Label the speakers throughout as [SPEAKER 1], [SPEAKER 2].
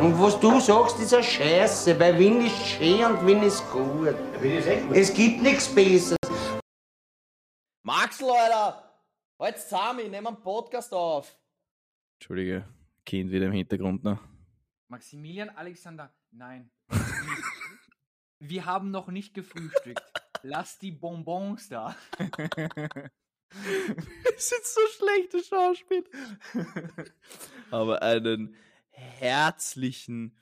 [SPEAKER 1] Und was du sagst, ist eine Scheiße, weil Wien ist schön und Wien ist gut. Es gibt nichts Besseres.
[SPEAKER 2] Maxl, Alter! Halt zusammen, ich nehme einen Podcast auf.
[SPEAKER 3] Entschuldige, Kind wieder im Hintergrund noch.
[SPEAKER 4] Maximilian Alexander, nein. Wir haben noch nicht gefrühstückt. Lass die Bonbons da.
[SPEAKER 3] Es sind so schlechte Schauspiel. Aber einen herzlichen,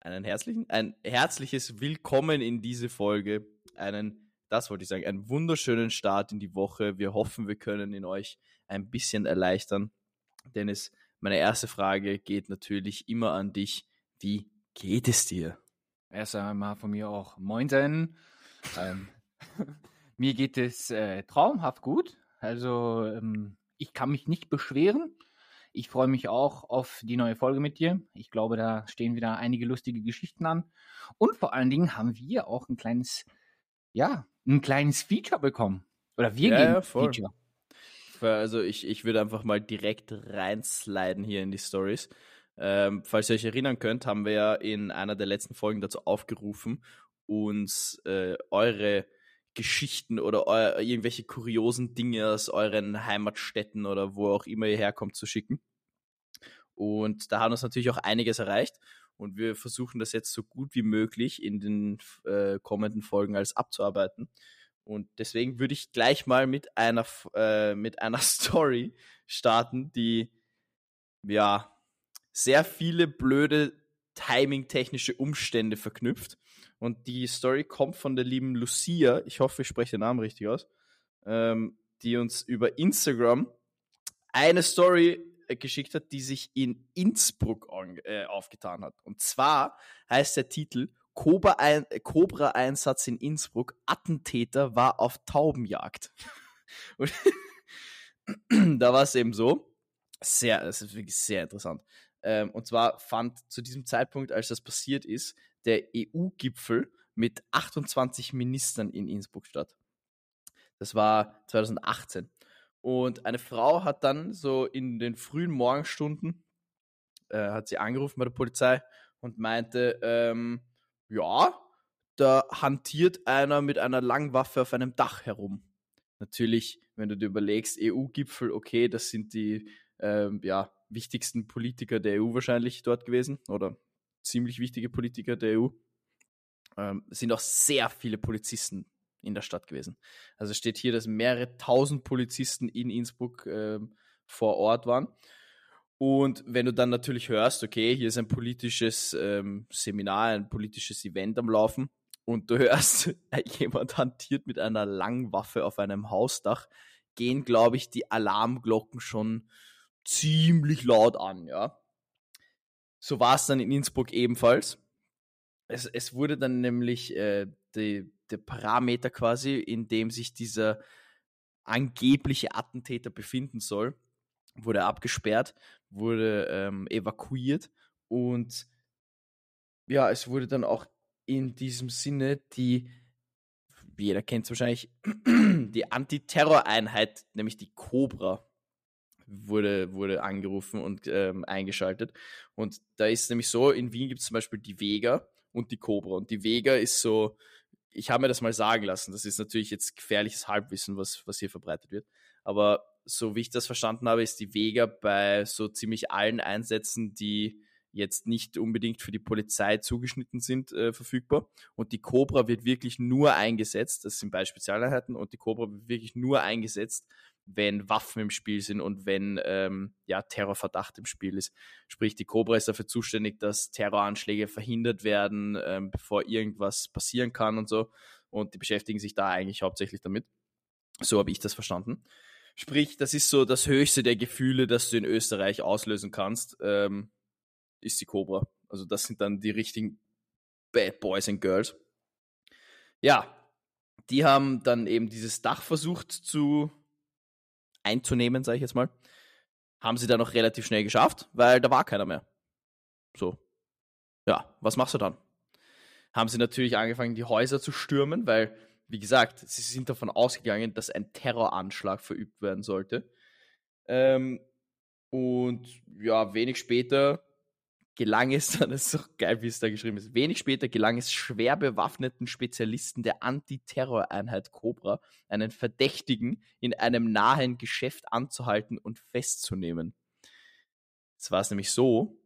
[SPEAKER 3] einen herzlichen, ein herzliches Willkommen in diese Folge. Einen, das wollte ich sagen, einen wunderschönen Start in die Woche. Wir hoffen, wir können ihn euch ein bisschen erleichtern. Dennis, meine erste Frage geht natürlich immer an dich. Wie geht es dir?
[SPEAKER 4] Erst einmal von mir auch Moinsen. Ähm, mir geht es äh, traumhaft gut. Also ähm, ich kann mich nicht beschweren. Ich freue mich auch auf die neue Folge mit dir. Ich glaube, da stehen wieder einige lustige Geschichten an. Und vor allen Dingen haben wir auch ein kleines, ja, ein kleines Feature bekommen. Oder wir
[SPEAKER 3] Ja,
[SPEAKER 4] geben
[SPEAKER 3] ja, voll.
[SPEAKER 4] Feature.
[SPEAKER 3] Also ich, ich würde einfach mal direkt reinsliden hier in die Stories. Ähm, falls ihr euch erinnern könnt, haben wir ja in einer der letzten Folgen dazu aufgerufen, uns äh, eure Geschichten oder irgendwelche kuriosen Dinge aus euren Heimatstädten oder wo auch immer ihr herkommt zu schicken. Und da haben uns natürlich auch einiges erreicht. Und wir versuchen das jetzt so gut wie möglich in den äh, kommenden Folgen alles abzuarbeiten. Und deswegen würde ich gleich mal mit einer, äh, mit einer Story starten, die ja sehr viele blöde timing-technische Umstände verknüpft. Und die Story kommt von der lieben Lucia, ich hoffe, ich spreche den Namen richtig aus, ähm, die uns über Instagram eine Story äh, geschickt hat, die sich in Innsbruck äh, aufgetan hat. Und zwar heißt der Titel äh, Cobra-Einsatz in Innsbruck, Attentäter war auf Taubenjagd. Und da war es eben so, sehr, es ist wirklich sehr interessant. Ähm, und zwar fand zu diesem Zeitpunkt, als das passiert ist, der EU-Gipfel mit 28 Ministern in Innsbruck statt. Das war 2018. Und eine Frau hat dann so in den frühen Morgenstunden, äh, hat sie angerufen bei der Polizei und meinte, ähm, ja, da hantiert einer mit einer Langwaffe auf einem Dach herum. Natürlich, wenn du dir überlegst, EU-Gipfel, okay, das sind die ähm, ja, wichtigsten Politiker der EU wahrscheinlich dort gewesen oder ziemlich wichtige Politiker der EU. Ähm, es sind auch sehr viele Polizisten in der Stadt gewesen. Also steht hier, dass mehrere tausend Polizisten in Innsbruck ähm, vor Ort waren. Und wenn du dann natürlich hörst, okay, hier ist ein politisches ähm, Seminar, ein politisches Event am Laufen und du hörst, jemand hantiert mit einer Langwaffe auf einem Hausdach, gehen, glaube ich, die Alarmglocken schon ziemlich laut an, ja. So war es dann in Innsbruck ebenfalls. Es, es wurde dann nämlich äh, die, der Parameter quasi, in dem sich dieser angebliche Attentäter befinden soll, wurde abgesperrt, wurde ähm, evakuiert und ja, es wurde dann auch in diesem Sinne die, jeder kennt es wahrscheinlich, die Antiterroreinheit, nämlich die Cobra, wurde, wurde angerufen und ähm, eingeschaltet. Und da ist nämlich so, in Wien gibt es zum Beispiel die Vega und die Cobra. Und die Vega ist so, ich habe mir das mal sagen lassen, das ist natürlich jetzt gefährliches Halbwissen, was, was hier verbreitet wird. Aber so wie ich das verstanden habe, ist die Vega bei so ziemlich allen Einsätzen, die jetzt nicht unbedingt für die Polizei zugeschnitten sind, äh, verfügbar. Und die Cobra wird wirklich nur eingesetzt, das sind bei Spezialeinheiten, und die Cobra wird wirklich nur eingesetzt, wenn Waffen im Spiel sind und wenn ähm, ja, Terrorverdacht im Spiel ist. Sprich, die Cobra ist dafür zuständig, dass Terroranschläge verhindert werden, ähm, bevor irgendwas passieren kann und so. Und die beschäftigen sich da eigentlich hauptsächlich damit. So habe ich das verstanden. Sprich, das ist so das höchste der Gefühle, das du in Österreich auslösen kannst, ähm, ist die Cobra. Also das sind dann die richtigen Bad Boys and Girls. Ja, die haben dann eben dieses Dach versucht zu einzunehmen, sage ich jetzt mal. Haben sie dann noch relativ schnell geschafft, weil da war keiner mehr. So. Ja, was machst du dann? Haben sie natürlich angefangen, die Häuser zu stürmen, weil, wie gesagt, sie sind davon ausgegangen, dass ein Terroranschlag verübt werden sollte. Ähm, und ja, wenig später gelang es dann, ist so geil, wie es da geschrieben ist, wenig später gelang es schwer bewaffneten Spezialisten der Antiterroreinheit Cobra, einen Verdächtigen in einem nahen Geschäft anzuhalten und festzunehmen. Es war es nämlich so,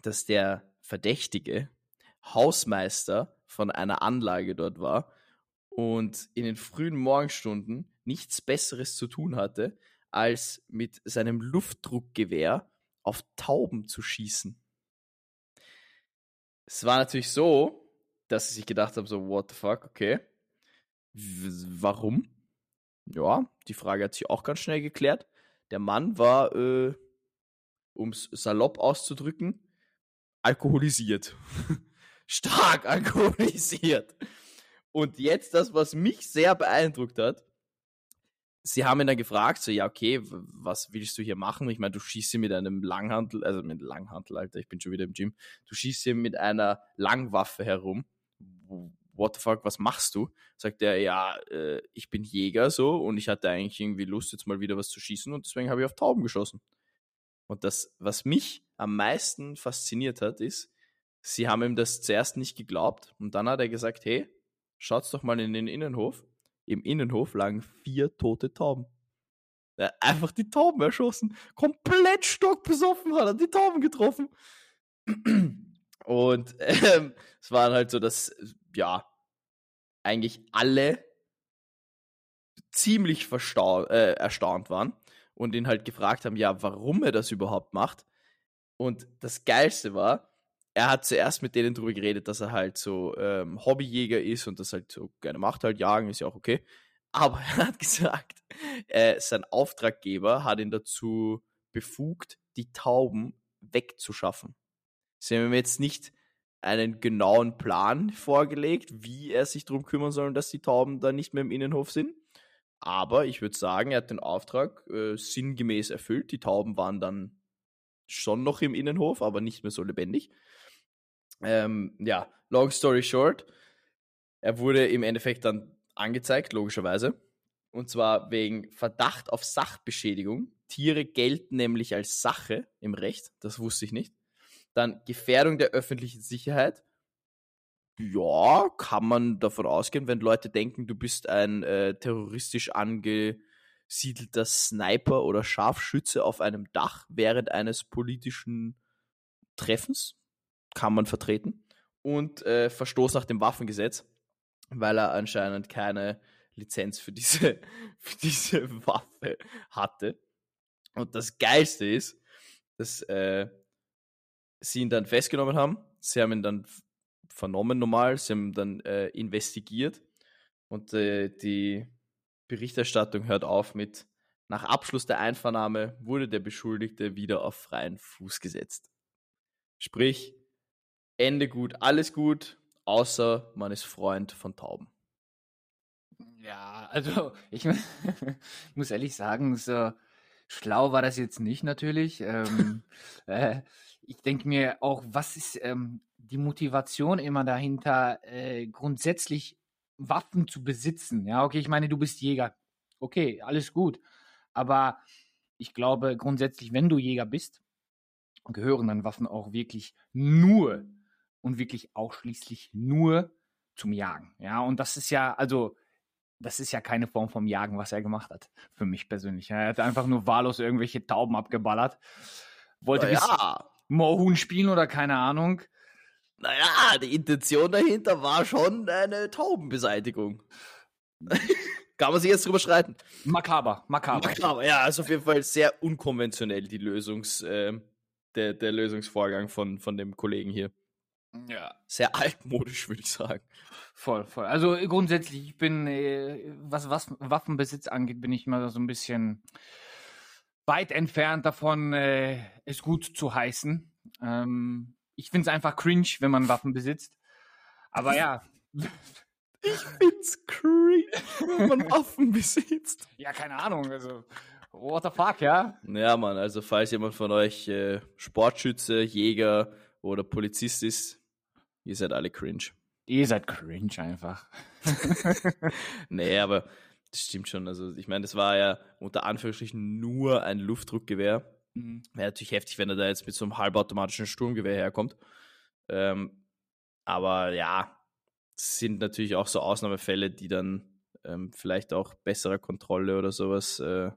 [SPEAKER 3] dass der Verdächtige Hausmeister von einer Anlage dort war und in den frühen Morgenstunden nichts Besseres zu tun hatte, als mit seinem Luftdruckgewehr auf Tauben zu schießen. Es war natürlich so, dass sich gedacht haben, so, what the fuck, okay. Warum? Ja, die Frage hat sich auch ganz schnell geklärt. Der Mann war, äh, um es salopp auszudrücken, alkoholisiert. Stark alkoholisiert. Und jetzt das, was mich sehr beeindruckt hat, sie haben ihn dann gefragt, so, ja, okay, was willst du hier machen? Ich meine, du schießt hier mit einem Langhantel, also mit Langhantel, Alter, ich bin schon wieder im Gym. Du schießt hier mit einer Langwaffe herum. What the fuck, was machst du? Sagt er, ja, äh, ich bin Jäger so und ich hatte eigentlich irgendwie Lust, jetzt mal wieder was zu schießen und deswegen habe ich auf Tauben geschossen. Und das, was mich am meisten fasziniert hat, ist, sie haben ihm das zuerst nicht geglaubt und dann hat er gesagt, hey, schaut's doch mal in den Innenhof im Innenhof lagen vier tote Tauben. Hat einfach die Tauben erschossen. Komplett stockbesoffen hat er die Tauben getroffen. Und ähm, es waren halt so, dass, ja, eigentlich alle ziemlich äh, erstaunt waren und ihn halt gefragt haben, ja, warum er das überhaupt macht. Und das Geilste war, er hat zuerst mit denen drüber geredet, dass er halt so ähm, Hobbyjäger ist und das halt so gerne macht, halt jagen, ist ja auch okay. Aber er hat gesagt, äh, sein Auftraggeber hat ihn dazu befugt, die Tauben wegzuschaffen. Sie haben ihm jetzt nicht einen genauen Plan vorgelegt, wie er sich darum kümmern soll, dass die Tauben da nicht mehr im Innenhof sind. Aber ich würde sagen, er hat den Auftrag äh, sinngemäß erfüllt. Die Tauben waren dann schon noch im Innenhof, aber nicht mehr so lebendig. Ähm, ja, long story short, er wurde im Endeffekt dann angezeigt, logischerweise. Und zwar wegen Verdacht auf Sachbeschädigung. Tiere gelten nämlich als Sache im Recht, das wusste ich nicht. Dann Gefährdung der öffentlichen Sicherheit. Ja, kann man davon ausgehen, wenn Leute denken, du bist ein äh, terroristisch angesiedelter Sniper oder Scharfschütze auf einem Dach während eines politischen Treffens kann man vertreten. Und äh, Verstoß nach dem Waffengesetz, weil er anscheinend keine Lizenz für diese, für diese Waffe hatte. Und das Geilste ist, dass äh, sie ihn dann festgenommen haben. Sie haben ihn dann vernommen normal, sie haben dann äh, investigiert und äh, die Berichterstattung hört auf mit nach Abschluss der Einvernahme wurde der Beschuldigte wieder auf freien Fuß gesetzt. Sprich, Ende gut, alles gut, außer man ist Freund von Tauben.
[SPEAKER 4] Ja, also ich muss ehrlich sagen, so schlau war das jetzt nicht natürlich. Ähm, äh, ich denke mir auch, was ist ähm, die Motivation immer dahinter, äh, grundsätzlich Waffen zu besitzen? Ja, okay, ich meine, du bist Jäger. Okay, alles gut. Aber ich glaube grundsätzlich, wenn du Jäger bist, gehören dann Waffen auch wirklich nur und wirklich ausschließlich nur zum Jagen. Ja, und das ist ja, also, das ist ja keine Form vom Jagen, was er gemacht hat. Für mich persönlich. Er hat einfach nur wahllos irgendwelche Tauben abgeballert. Wollte ja. Moorhuhn spielen oder keine Ahnung.
[SPEAKER 3] Naja, die Intention dahinter war schon eine Taubenbeseitigung. Kann man sich jetzt drüber streiten.
[SPEAKER 4] Makaber, makaber.
[SPEAKER 3] Makaber, ja, ist auf jeden Fall sehr unkonventionell, die Lösungs, äh, der, der Lösungsvorgang von, von dem Kollegen hier.
[SPEAKER 4] Ja.
[SPEAKER 3] Sehr altmodisch, würde ich sagen.
[SPEAKER 4] Voll, voll. Also grundsätzlich, ich bin, äh, was, was Waffenbesitz angeht, bin ich immer so ein bisschen weit entfernt davon, äh, es gut zu heißen. Ähm, ich finde es einfach cringe, wenn man Waffen besitzt. Aber ja.
[SPEAKER 3] Ich find's cringe, wenn man Waffen besitzt.
[SPEAKER 4] Ja, keine Ahnung. Also, what the fuck, ja?
[SPEAKER 3] Ja, Mann, also falls jemand von euch äh, Sportschütze, Jäger oder Polizist ist, Ihr seid alle cringe.
[SPEAKER 4] Ihr seid cringe einfach.
[SPEAKER 3] nee, aber das stimmt schon. Also ich meine, das war ja unter Anführungsstrichen nur ein Luftdruckgewehr. Mhm. Wäre natürlich heftig, wenn er da jetzt mit so einem halbautomatischen Sturmgewehr herkommt. Ähm, aber ja, sind natürlich auch so Ausnahmefälle, die dann ähm, vielleicht auch besserer Kontrolle oder sowas äh,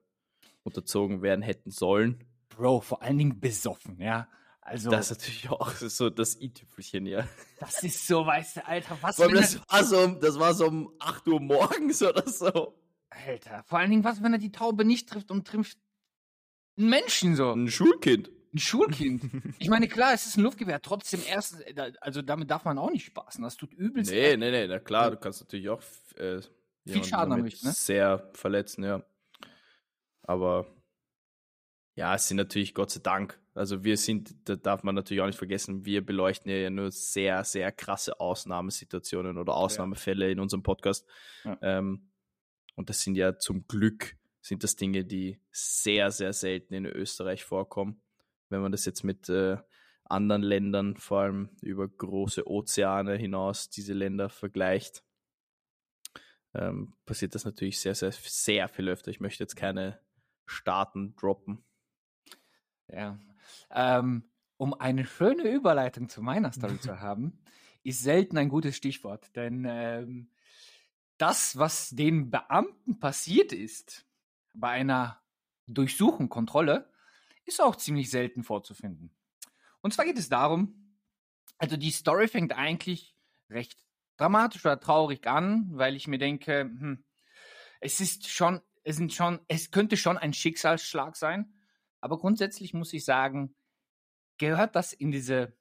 [SPEAKER 3] unterzogen werden hätten sollen.
[SPEAKER 4] Bro, vor allen Dingen besoffen, ja. Also,
[SPEAKER 3] das ist natürlich auch so das i-Tüpfelchen, ja.
[SPEAKER 4] Das ist so, weißt du, Alter, was
[SPEAKER 3] Weil das, war so, das war so um 8 Uhr morgens oder so.
[SPEAKER 4] Alter, vor allen Dingen, was, wenn er die Taube nicht trifft und trifft einen Menschen so?
[SPEAKER 3] Ein Schulkind.
[SPEAKER 4] Ein Schulkind. ich meine, klar, es ist ein Luftgewehr, trotzdem erst, also damit darf man auch nicht spaßen. Das tut übelst.
[SPEAKER 3] Nee, nee, nee, na klar, du kannst natürlich auch äh,
[SPEAKER 4] viel Schaden damit ne?
[SPEAKER 3] sehr verletzen, ja. Aber ja, es sind natürlich Gott sei Dank. Also wir sind, da darf man natürlich auch nicht vergessen, wir beleuchten ja nur sehr, sehr krasse Ausnahmesituationen oder Ausnahmefälle ja. in unserem Podcast. Ja. Ähm, und das sind ja zum Glück sind das Dinge, die sehr, sehr selten in Österreich vorkommen. Wenn man das jetzt mit äh, anderen Ländern, vor allem über große Ozeane hinaus, diese Länder vergleicht, ähm, passiert das natürlich sehr, sehr, sehr viel öfter. Ich möchte jetzt keine Staaten droppen.
[SPEAKER 4] Ja. Ähm, um eine schöne Überleitung zu meiner Story zu haben, ist selten ein gutes Stichwort. Denn ähm, das, was den Beamten passiert ist bei einer Durchsuchung, Kontrolle, ist auch ziemlich selten vorzufinden. Und zwar geht es darum, also die Story fängt eigentlich recht dramatisch oder traurig an, weil ich mir denke, hm, es ist schon, es sind schon, es könnte schon ein Schicksalsschlag sein, aber grundsätzlich muss ich sagen, gehört das in diese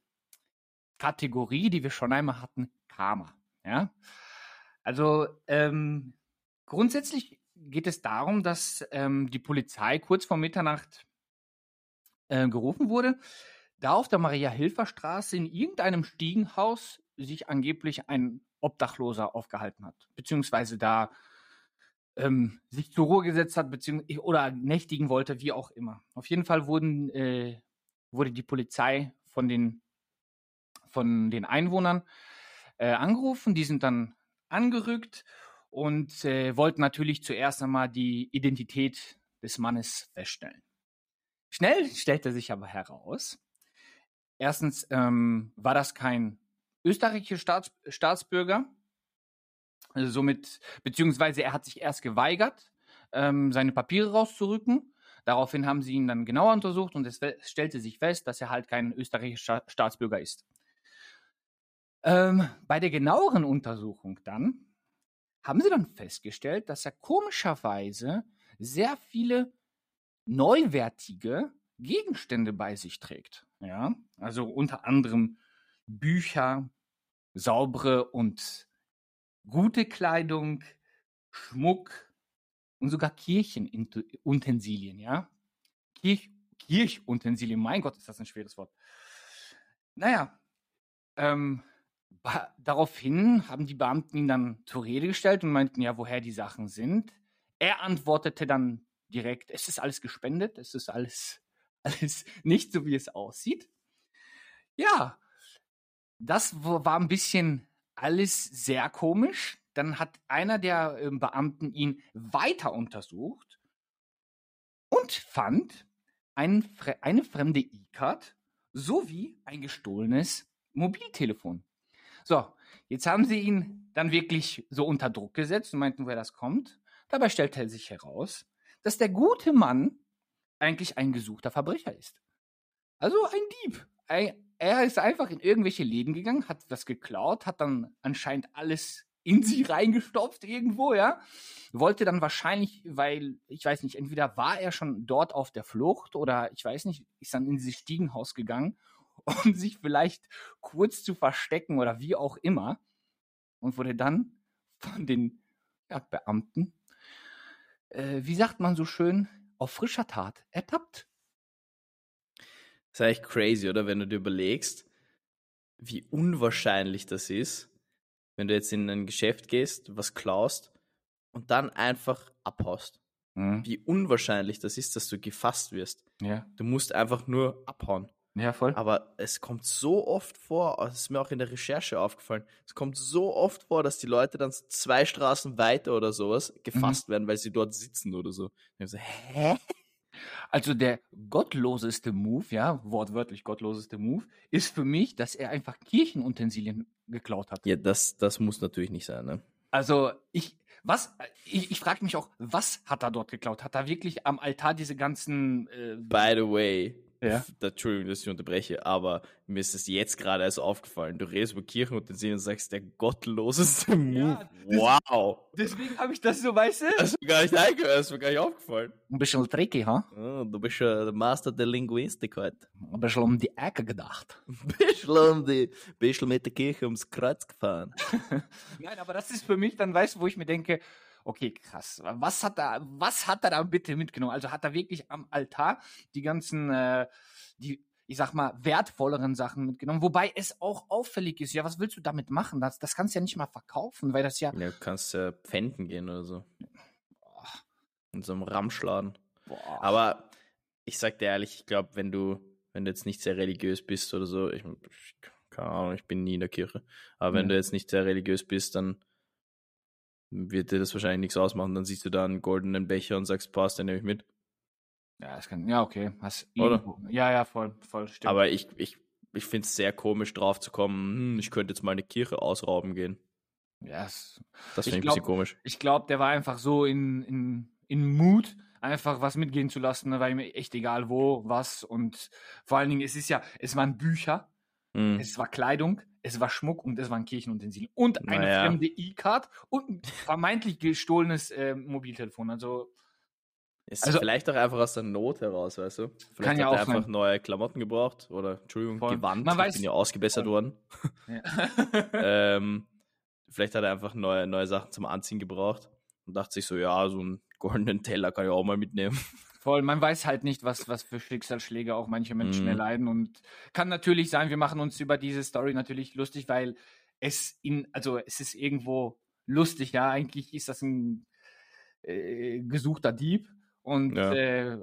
[SPEAKER 4] Kategorie, die wir schon einmal hatten, Karma. Ja, also ähm, grundsätzlich geht es darum, dass ähm, die Polizei kurz vor Mitternacht äh, gerufen wurde, da auf der Maria-Hilfer-Straße in irgendeinem Stiegenhaus sich angeblich ein Obdachloser aufgehalten hat, beziehungsweise da ähm, sich zur Ruhe gesetzt hat, beziehungsweise oder nächtigen wollte, wie auch immer. Auf jeden Fall wurden, äh, wurde die Polizei von den, von den Einwohnern äh, angerufen. Die sind dann angerückt und äh, wollten natürlich zuerst einmal die Identität des Mannes feststellen. Schnell stellte sich aber heraus, erstens ähm, war das kein österreichischer Staats Staatsbürger, also somit, beziehungsweise er hat sich erst geweigert, ähm, seine Papiere rauszurücken. Daraufhin haben sie ihn dann genauer untersucht und es stellte sich fest, dass er halt kein österreichischer Staatsbürger ist. Ähm, bei der genaueren Untersuchung dann haben sie dann festgestellt, dass er komischerweise sehr viele neuwertige Gegenstände bei sich trägt. Ja, also unter anderem Bücher, saubere und gute Kleidung, Schmuck und sogar Kirchenutensilien, ja? Kirch, Kirchutensilien, mein Gott, ist das ein schweres Wort. Naja, ähm, daraufhin haben die Beamten ihn dann zur Rede gestellt und meinten, ja, woher die Sachen sind. Er antwortete dann direkt, es ist alles gespendet, es ist alles, alles nicht so, wie es aussieht. Ja, das war ein bisschen alles sehr komisch. Dann hat einer der äh, Beamten ihn weiter untersucht und fand ein, eine fremde E-Card sowie ein gestohlenes Mobiltelefon. So, jetzt haben sie ihn dann wirklich so unter Druck gesetzt und meinten, woher das kommt. Dabei stellte sich heraus, dass der gute Mann eigentlich ein gesuchter Verbrecher ist. Also ein Dieb. Er ist einfach in irgendwelche Läden gegangen, hat das geklaut, hat dann anscheinend alles in sie reingestopft irgendwo, ja. Wollte dann wahrscheinlich, weil, ich weiß nicht, entweder war er schon dort auf der Flucht oder ich weiß nicht, ist dann in dieses Stiegenhaus gegangen um sich vielleicht kurz zu verstecken oder wie auch immer und wurde dann von den ja, Beamten, äh, wie sagt man so schön, auf frischer Tat ertappt.
[SPEAKER 3] Das ist eigentlich crazy, oder? Wenn du dir überlegst, wie unwahrscheinlich das ist, wenn du jetzt in ein Geschäft gehst, was klaust und dann einfach abhaust. Mhm. Wie unwahrscheinlich das ist, dass du gefasst wirst.
[SPEAKER 4] Ja.
[SPEAKER 3] Du musst einfach nur abhauen.
[SPEAKER 4] Ja, voll.
[SPEAKER 3] Aber es kommt so oft vor, das ist mir auch in der Recherche aufgefallen, es kommt so oft vor, dass die Leute dann zwei Straßen weiter oder sowas gefasst mhm. werden, weil sie dort sitzen oder so. so hä?
[SPEAKER 4] Also der gottloseste Move, ja, wortwörtlich gottloseste Move, ist für mich, dass er einfach Kirchenutensilien geklaut hat.
[SPEAKER 3] Ja, das, das muss natürlich nicht sein, ne?
[SPEAKER 4] Also ich, was, ich, ich frage mich auch, was hat er dort geklaut? Hat er wirklich am Altar diese ganzen... Äh,
[SPEAKER 3] By the way,
[SPEAKER 4] Ja.
[SPEAKER 3] da- Entschuldigung, dass ich unterbreche, aber mir ist es jetzt gerade erst aufgefallen. Du redest über Kirchenutensilien und sagst, der gottloseste Move.
[SPEAKER 4] das-
[SPEAKER 3] wow.
[SPEAKER 4] deswegen habe ich das so, weißt du?
[SPEAKER 3] Das ist mir gar nicht eingehört, das ist mir gar nicht aufgefallen.
[SPEAKER 4] Ein bisschen tricky, ha?
[SPEAKER 3] Ah, du bist ja der Master der Linguistik heute.
[SPEAKER 4] Ein bisschen um die Ecke gedacht.
[SPEAKER 3] Bist um die, bist mit der Kirche ums Kreuz gefahren.
[SPEAKER 4] Nein, aber das ist für mich dann, weißt du, wo ich mir denke, okay, krass, was hat er, was hat er da bitte mitgenommen? Also hat er wirklich am Altar die ganzen, äh, die, ich sag mal, wertvolleren Sachen mitgenommen, wobei es auch auffällig ist. Ja, was willst du damit machen? Das, das kannst du ja nicht mal verkaufen, weil das ja,
[SPEAKER 3] Ja, du kannst ja pfänden gehen oder so. In so einem Ramschladen.
[SPEAKER 4] boah,
[SPEAKER 3] Aber ich sag dir ehrlich, ich glaube, wenn du, wenn du jetzt nicht sehr religiös bist oder so, ich, ich keine Ahnung, ich bin nie in der Kirche, aber wenn
[SPEAKER 4] Ja.
[SPEAKER 3] du jetzt nicht sehr religiös bist, dann wird dir das wahrscheinlich nichts ausmachen. Dann siehst du da einen goldenen Becher und sagst, passt, den nehme ich mit.
[SPEAKER 4] ja, das kann, ja, okay, hast
[SPEAKER 3] Oder?
[SPEAKER 4] Ja, ja, voll, voll, stimmt.
[SPEAKER 3] Aber ich, ich, ich finde es sehr komisch, drauf zu kommen, hm, ich könnte jetzt mal eine Kirche ausrauben gehen.
[SPEAKER 4] ja, es,
[SPEAKER 3] Das finde ich ein
[SPEAKER 4] glaub-
[SPEAKER 3] bisschen komisch.
[SPEAKER 4] ich glaube, der war einfach so in, in, in Mut, einfach was mitgehen zu lassen. Da war ihm echt egal wo, was. Und vor allen Dingen, es ist ja, es waren Bücher,
[SPEAKER 3] Hm.
[SPEAKER 4] es war Kleidung, es war Schmuck und es waren Kirchenutensilien. Und eine
[SPEAKER 3] Naja.
[SPEAKER 4] fremde E-Card und ein vermeintlich gestohlenes äh, Mobiltelefon. Also,
[SPEAKER 3] Ist
[SPEAKER 4] Also-
[SPEAKER 3] vielleicht auch einfach aus der Not heraus, weißt du? Vielleicht
[SPEAKER 4] ja
[SPEAKER 3] hat er einfach
[SPEAKER 4] sein.
[SPEAKER 3] neue Klamotten gebraucht oder, Entschuldigung,
[SPEAKER 4] Voll.
[SPEAKER 3] Gewand.
[SPEAKER 4] Man
[SPEAKER 3] ich
[SPEAKER 4] weiß-
[SPEAKER 3] bin ja ausgebessert
[SPEAKER 4] Voll.
[SPEAKER 3] worden.
[SPEAKER 4] ja.
[SPEAKER 3] ähm, vielleicht hat er einfach neue, neue Sachen zum Anziehen gebraucht und dachte sich so, ja, so einen goldenen Teller kann ich auch mal mitnehmen.
[SPEAKER 4] Voll, man weiß halt nicht, was, was für Schicksalsschläge auch manche Menschen
[SPEAKER 3] Mhm.
[SPEAKER 4] erleiden. Und kann natürlich sein, wir machen uns über diese Story natürlich lustig, weil es in, also es ist irgendwo lustig, ja. Eigentlich ist das ein äh, gesuchter Dieb. Und
[SPEAKER 3] Ja.
[SPEAKER 4] äh,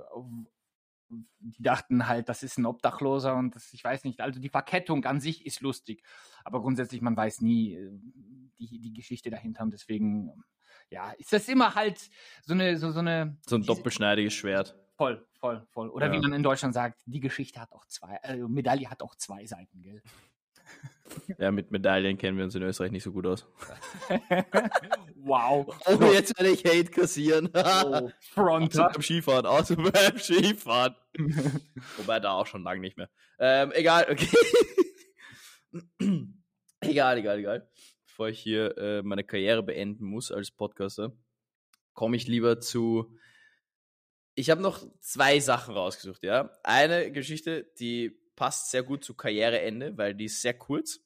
[SPEAKER 4] die dachten halt, das ist ein Obdachloser und das, ich weiß nicht, also die Verkettung an sich ist lustig. Aber grundsätzlich, man weiß nie äh, die, die Geschichte dahinter. Und deswegen, ja, ist das immer halt so eine, so, so eine.
[SPEAKER 3] So ein
[SPEAKER 4] diese-
[SPEAKER 3] doppelschneidiges Schwert.
[SPEAKER 4] Voll, voll, voll. Oder
[SPEAKER 3] Ja.
[SPEAKER 4] wie man in Deutschland sagt, die Geschichte hat auch zwei, äh, Medaille hat auch zwei Seiten, gell?
[SPEAKER 3] Ja, mit Medaillen kennen wir uns in Österreich nicht so gut aus.
[SPEAKER 4] wow.
[SPEAKER 3] Oh, jetzt werde ich Hate kassieren.
[SPEAKER 4] Oh, Fronter.
[SPEAKER 3] Außer beim Skifahren, außer beim Skifahren. Wobei da auch schon lange nicht mehr. Ähm, egal, okay. egal, egal, egal. Bevor ich hier äh, meine Karriere beenden muss als Podcaster, komme ich lieber zu. Ich habe noch zwei Sachen rausgesucht, ja. Eine Geschichte, die passt sehr gut zu Karriereende, weil die ist sehr kurz.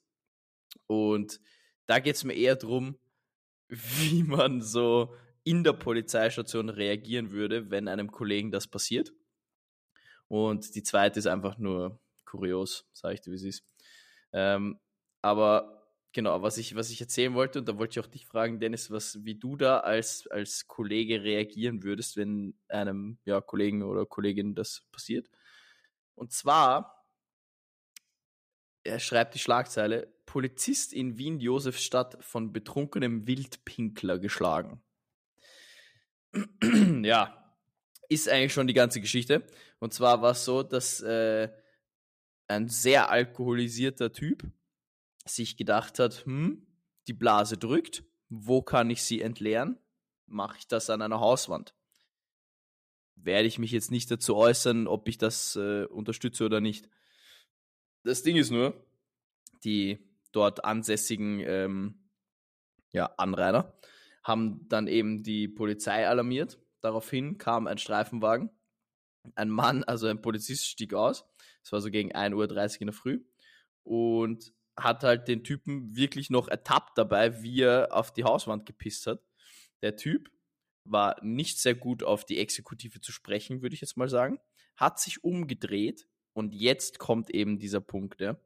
[SPEAKER 3] Und da geht es mir eher darum, wie man so in der Polizeistation reagieren würde, wenn einem Kollegen das passiert. Und die zweite ist einfach nur kurios, sage ich dir, wie es ist. Ähm, aber genau, was ich, was ich erzählen wollte, und da wollte ich auch dich fragen, Dennis, was, wie du da als, als Kollege reagieren würdest, wenn einem ja, Kollegen oder Kollegin das passiert. Und zwar, er schreibt die Schlagzeile, Polizist in Wien-Josefstadt von betrunkenem Wildpinkler geschlagen. ja, ist eigentlich schon die ganze Geschichte. Und zwar war es so, dass äh, ein sehr alkoholisierter Typ sich gedacht hat, hm, die Blase drückt, wo kann ich sie entleeren? Mache ich das an einer Hauswand? Werde ich mich jetzt nicht dazu äußern, ob ich das äh, unterstütze oder nicht. Das Ding ist nur, die dort ansässigen ähm, ja, Anrainer haben dann eben die Polizei alarmiert. Daraufhin kam ein Streifenwagen. Ein Mann, also ein Polizist, stieg aus. Es war so gegen 1.30 Uhr in der Früh. Und hat halt den Typen wirklich noch ertappt dabei, wie er auf die Hauswand gepisst hat. Der Typ war nicht sehr gut auf die Exekutive zu sprechen, würde ich jetzt mal sagen. Hat sich umgedreht und jetzt kommt eben dieser Punkt, ja.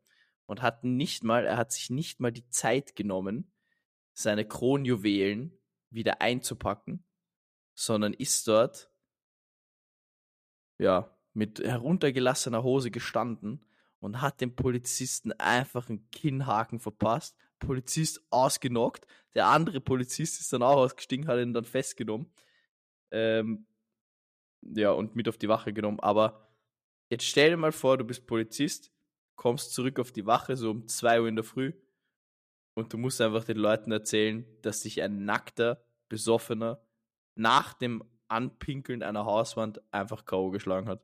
[SPEAKER 3] Und hat nicht mal, er hat sich nicht mal die Zeit genommen, seine Kronjuwelen wieder einzupacken, sondern ist dort, ja, mit heruntergelassener Hose gestanden und hat dem Polizisten einfach einen Kinnhaken verpasst. Polizist ausgenockt. Der andere Polizist ist dann auch ausgestiegen, hat ihn dann festgenommen. Ähm, ja, und mit auf die Wache genommen. Aber jetzt stell dir mal vor, du bist Polizist, kommst zurück auf die Wache so um 2 Uhr in der Früh und du musst einfach den Leuten erzählen, dass sich ein nackter, besoffener nach dem Anpinkeln einer Hauswand einfach K.O. geschlagen hat.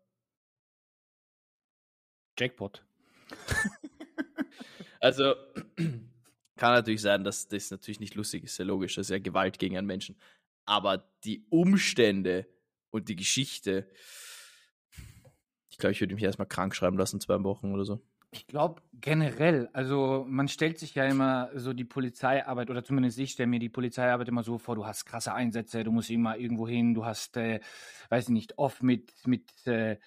[SPEAKER 4] Jackpot.
[SPEAKER 3] also kann natürlich sein, dass das natürlich nicht lustig ist, sehr logisch, das ist ja Gewalt gegen einen Menschen. Aber die Umstände und die Geschichte, ich glaube, ich würde mich erstmal krank schreiben lassen, zwei Wochen oder so.
[SPEAKER 4] Ich glaube generell, also man stellt sich ja immer so die Polizeiarbeit, oder zumindest ich stelle mir die Polizeiarbeit immer so vor, du hast krasse Einsätze, du musst immer irgendwo hin, du hast, äh, weiß ich nicht, oft mit, mit, äh,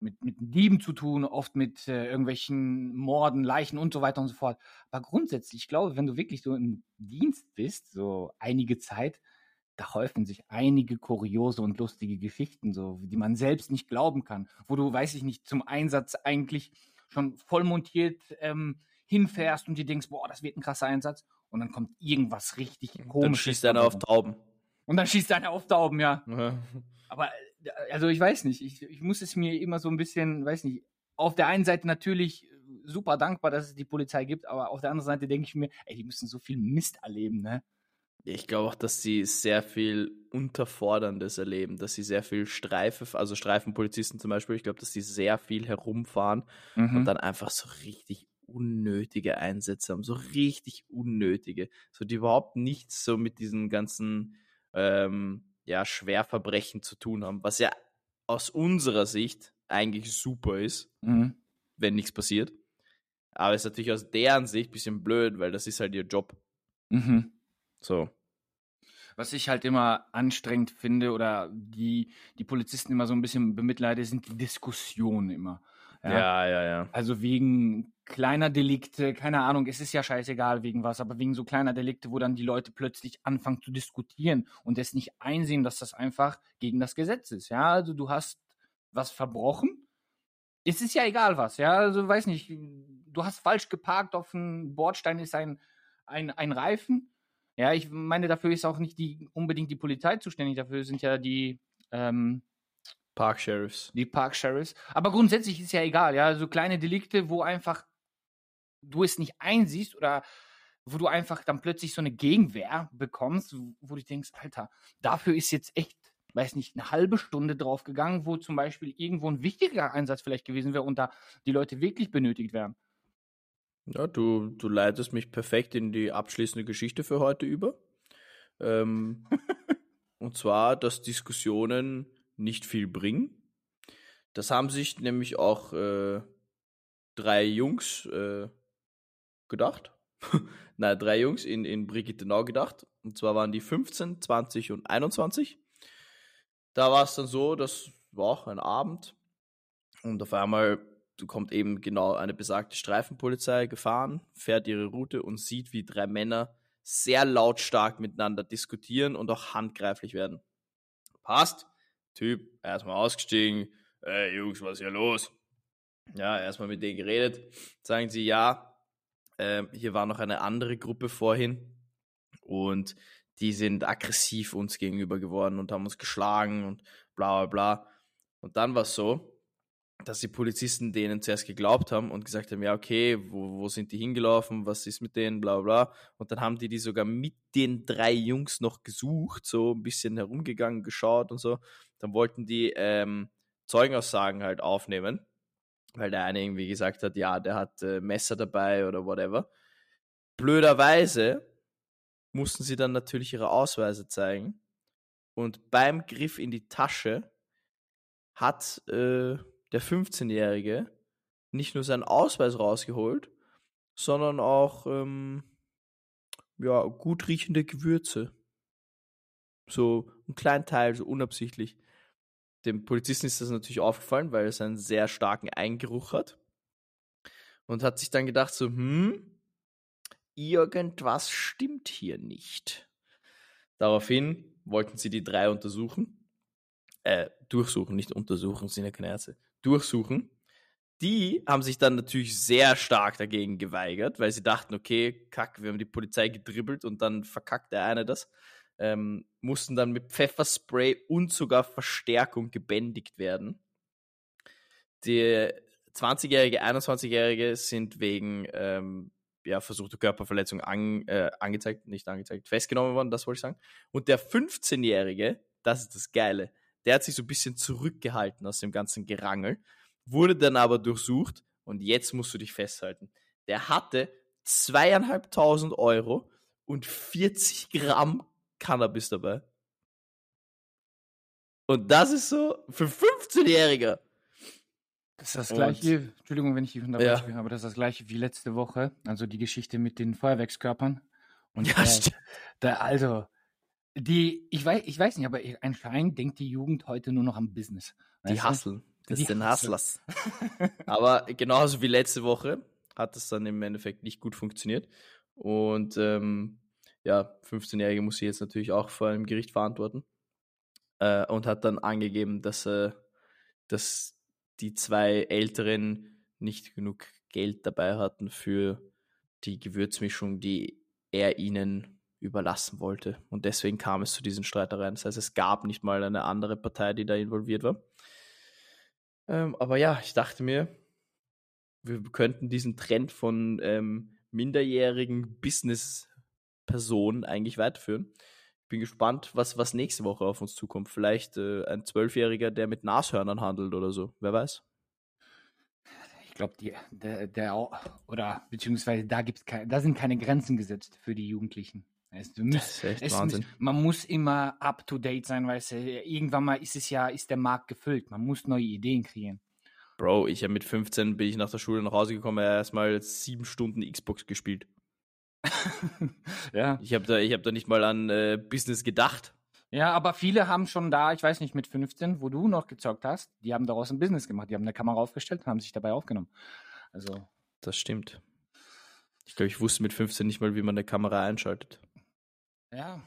[SPEAKER 4] mit, mit Dieben zu tun, oft mit äh, irgendwelchen Morden, Leichen und so weiter und so fort. Aber grundsätzlich, ich glaube, wenn du wirklich so im Dienst bist, so einige Zeit, da häufen sich einige kuriose und lustige Geschichten, so, die man selbst nicht glauben kann, wo du, weiß ich nicht, zum Einsatz eigentlich schon voll montiert ähm, hinfährst und dir denkst, boah, das wird ein krasser Einsatz. Und dann kommt irgendwas richtig komisches.
[SPEAKER 3] Dann schießt einer auf Tauben.
[SPEAKER 4] Und dann schießt einer auf Tauben, ja. Aber, also ich weiß nicht, ich, ich muss es mir immer so ein bisschen, weiß nicht, auf der einen Seite natürlich super dankbar, dass es die Polizei gibt, aber auf der anderen Seite denke ich mir, ey, die müssen so viel Mist erleben, ne?
[SPEAKER 3] Ich glaube auch, dass sie sehr viel Unterforderndes erleben, dass sie sehr viel Streife, also Streifenpolizisten zum Beispiel, ich glaube, dass sie sehr viel herumfahren mhm. und dann einfach so richtig unnötige Einsätze haben, so richtig unnötige, so die überhaupt nichts so mit diesen ganzen ähm, ja, Schwerverbrechen zu tun haben, was ja aus unserer Sicht eigentlich super ist, mhm. wenn nichts passiert. Aber es ist natürlich aus deren Sicht ein bisschen blöd, weil das ist halt ihr Job. Mhm. So.
[SPEAKER 4] Was ich halt immer anstrengend finde oder die, die Polizisten immer so ein bisschen bemitleide, sind die Diskussionen immer.
[SPEAKER 3] Ja? ja, ja, ja.
[SPEAKER 4] Also wegen kleiner Delikte, keine Ahnung, es ist ja scheißegal wegen was, aber wegen so kleiner Delikte, wo dann die Leute plötzlich anfangen zu diskutieren und es nicht einsehen, dass das einfach gegen das Gesetz ist. Ja, also du hast was verbrochen. Es ist ja egal was, ja, also weiß nicht, du hast falsch geparkt, auf dem Bordstein ist ein, ein, ein Reifen ja, ich meine, dafür ist auch nicht die, unbedingt die Polizei zuständig, dafür sind ja die ähm,
[SPEAKER 3] Park-Sheriffs.
[SPEAKER 4] Die Park-Sheriffs. Aber grundsätzlich ist ja egal, ja, so kleine Delikte, wo einfach du es nicht einsiehst oder wo du einfach dann plötzlich so eine Gegenwehr bekommst, wo du denkst, Alter, dafür ist jetzt echt, weiß nicht, eine halbe Stunde drauf gegangen, wo zum Beispiel irgendwo ein wichtiger Einsatz vielleicht gewesen wäre und da die Leute wirklich benötigt wären.
[SPEAKER 3] Ja, du, du leitest mich perfekt in die abschließende Geschichte für heute über. Ähm, und zwar, dass Diskussionen nicht viel bringen. Das haben sich nämlich auch äh, drei Jungs äh, gedacht. Nein, drei Jungs in, in Brigittenau gedacht. Und zwar waren die 15, 20 und 21. Da war es dann so, das war auch ein Abend. Und auf einmal kommt eben genau eine besagte Streifenpolizei gefahren, fährt ihre Route und sieht, wie drei Männer sehr lautstark miteinander diskutieren und auch handgreiflich werden. Passt. Typ, erstmal ausgestiegen. Ey, Jungs, was ist hier los? Ja, erstmal mit denen geredet. Sagen sie, ja, äh, hier war noch eine andere Gruppe vorhin und die sind aggressiv uns gegenüber geworden und haben uns geschlagen und bla bla bla. Und dann war es so, dass die Polizisten denen zuerst geglaubt haben und gesagt haben, ja, okay, wo, wo sind die hingelaufen, was ist mit denen, bla bla. Und dann haben die die sogar mit den drei Jungs noch gesucht, so ein bisschen herumgegangen, geschaut und so. Dann wollten die ähm, Zeugenaussagen halt aufnehmen, weil der eine irgendwie gesagt hat, ja, der hat äh, Messer dabei oder whatever. Blöderweise mussten sie dann natürlich ihre Ausweise zeigen. Und beim Griff in die Tasche hat äh, der 15-Jährige nicht nur seinen Ausweis rausgeholt, sondern auch ähm, ja, gut riechende Gewürze. So ein kleinen Teil, so unabsichtlich. Dem Polizisten ist das natürlich aufgefallen, weil es einen sehr starken Eingeruch hat. Und hat sich dann gedacht, so, hm, irgendwas stimmt hier nicht. Daraufhin wollten sie die drei untersuchen. Äh, durchsuchen, nicht untersuchen, sind ja keine Ärzte durchsuchen. Die haben sich dann natürlich sehr stark dagegen geweigert, weil sie dachten, okay, kack, wir haben die Polizei gedribbelt und dann verkackt der eine das. ähm, mussten dann mit Pfefferspray und sogar Verstärkung gebändigt werden. Die 20-Jährige, 21-Jährige sind wegen ähm, ja, versuchte Körperverletzung an, äh, angezeigt, nicht angezeigt, festgenommen worden, das wollte ich sagen. Und der 15-Jährige, das ist das Geile, der hat sich so ein bisschen zurückgehalten aus dem ganzen Gerangel, wurde dann aber durchsucht und jetzt musst du dich festhalten. Der hatte zweieinhalbtausend Euro und 40 Gramm Cannabis dabei. Und das ist so für 15-Jähriger.
[SPEAKER 4] Das ist das gleiche, Entschuldigung, wenn ich dich unterbreche, ja. aber das ist das gleiche wie letzte Woche, also die Geschichte mit den Feuerwerkskörpern. Und ja, der, der, also, die, ich weiß, ich weiß nicht, aber anscheinend denkt die Jugend heute nur noch am Business.
[SPEAKER 3] Die hasseln. Das die sind Hustlers. aber genauso wie letzte Woche hat es dann im Endeffekt nicht gut funktioniert. Und ähm, ja, 15-Jährige muss sie jetzt natürlich auch vor einem Gericht verantworten. Äh, und hat dann angegeben, dass, äh, dass die zwei Älteren nicht genug Geld dabei hatten für die Gewürzmischung, die er ihnen überlassen wollte. Und deswegen kam es zu diesen Streitereien. Das heißt, es gab nicht mal eine andere Partei, die da involviert war. Ähm, aber ja, ich dachte mir, wir könnten diesen Trend von ähm, minderjährigen Business-Personen eigentlich weiterführen. Ich bin gespannt, was, was nächste Woche auf uns zukommt. Vielleicht äh, ein Zwölfjähriger, der mit Nashörnern handelt oder so. Wer weiß.
[SPEAKER 4] Ich glaube, der, der, oder beziehungsweise da gibt's keine, da sind keine Grenzen gesetzt für die Jugendlichen. Es, müsst, es Wahnsinn. Muss, man muss immer up to date sein, weil es, irgendwann mal ist es ja, ist der Markt gefüllt. Man muss neue Ideen kreieren.
[SPEAKER 3] Bro, ich habe mit 15 bin ich nach der Schule nach Hause gekommen, erstmal sieben Stunden Xbox gespielt. ja. Ich habe da, ich da nicht mal an äh, Business gedacht.
[SPEAKER 4] Ja, aber viele haben schon da, ich weiß nicht, mit 15, wo du noch gezockt hast, die haben daraus ein Business gemacht. Die haben eine Kamera aufgestellt und haben sich dabei aufgenommen. Also.
[SPEAKER 3] Das stimmt. Ich glaube, ich wusste mit 15 nicht mal, wie man eine Kamera einschaltet.
[SPEAKER 4] Ja.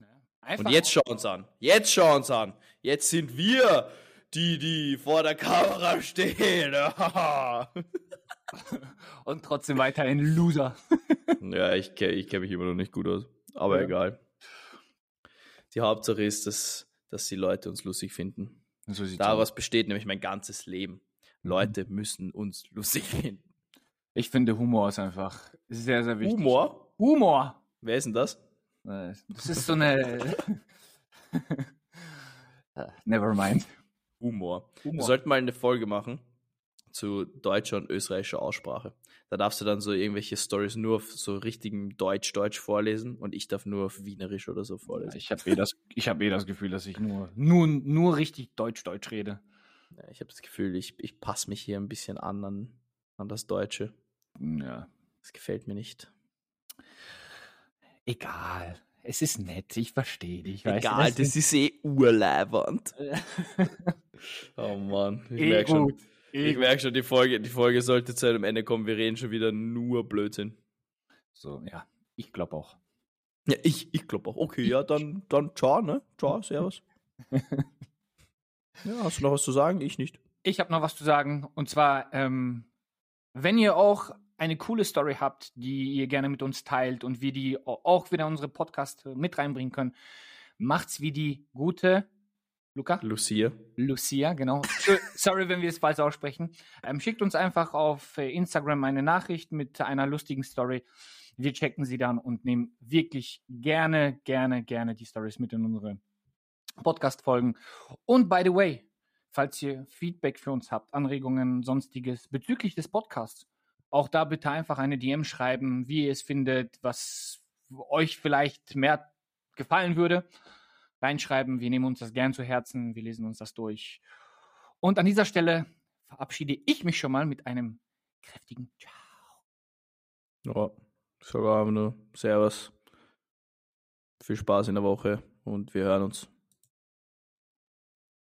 [SPEAKER 3] ja. Und jetzt schau uns an. Jetzt schau uns an. Jetzt sind wir die, die vor der Kamera stehen.
[SPEAKER 4] Und trotzdem weiterhin Loser.
[SPEAKER 3] ja, ich kenne ich kenn mich immer noch nicht gut aus. Aber ja. egal. Die Hauptsache ist, dass, dass die Leute uns lustig finden. So Daraus besteht nämlich mein ganzes Leben. Mhm. Leute mhm. müssen uns lustig finden.
[SPEAKER 4] Ich finde, Humor ist einfach sehr, sehr wichtig.
[SPEAKER 3] Humor?
[SPEAKER 4] Humor!
[SPEAKER 3] Wer ist denn das?
[SPEAKER 4] Das ist so eine. Never mind.
[SPEAKER 3] Humor. Humor. Wir sollten mal eine Folge machen zu deutscher und österreichischer Aussprache. Da darfst du dann so irgendwelche Stories nur auf so richtigen Deutsch-Deutsch vorlesen und ich darf nur auf Wienerisch oder so vorlesen.
[SPEAKER 4] Ich habe eh, das, hab eh das Gefühl, dass ich nur, nur, nur richtig Deutsch-Deutsch rede.
[SPEAKER 3] Ja, ich habe das Gefühl, ich, ich passe mich hier ein bisschen an, an an das Deutsche.
[SPEAKER 4] Ja.
[SPEAKER 3] Das gefällt mir nicht.
[SPEAKER 4] Egal. Es ist nett, ich verstehe dich.
[SPEAKER 3] Egal, das, das ist eh urleibernd. oh Mann, ich eh merke schon. Ich merke schon, die Folge, die Folge sollte zu einem Ende kommen. Wir reden schon wieder nur Blödsinn.
[SPEAKER 4] So, ja, ich glaube auch.
[SPEAKER 3] Ja, ich, ich glaube auch. Okay, ja, dann, dann ciao, ne? Ciao, servus. ja, hast du noch was zu sagen? Ich nicht.
[SPEAKER 4] Ich habe noch was zu sagen. Und zwar, ähm, wenn ihr auch eine coole Story habt, die ihr gerne mit uns teilt und wir die auch wieder in unsere Podcast mit reinbringen können, macht's wie die gute Luca?
[SPEAKER 3] Lucia.
[SPEAKER 4] Lucia, genau. Sorry, wenn wir es falsch aussprechen. Ähm, schickt uns einfach auf äh, Instagram eine Nachricht mit einer lustigen Story. Wir checken sie dann und nehmen wirklich gerne, gerne, gerne die Stories mit in unsere Podcast-Folgen. Und by the way, falls ihr Feedback für uns habt, Anregungen, sonstiges bezüglich des Podcasts, auch da bitte einfach eine DM schreiben, wie ihr es findet, was euch vielleicht mehr gefallen würde. Reinschreiben, wir nehmen uns das gern zu Herzen, wir lesen uns das durch. Und an dieser Stelle verabschiede ich mich schon mal mit einem kräftigen Ciao.
[SPEAKER 3] Ja, sogar nur Servus. Viel Spaß in der Woche und wir hören uns.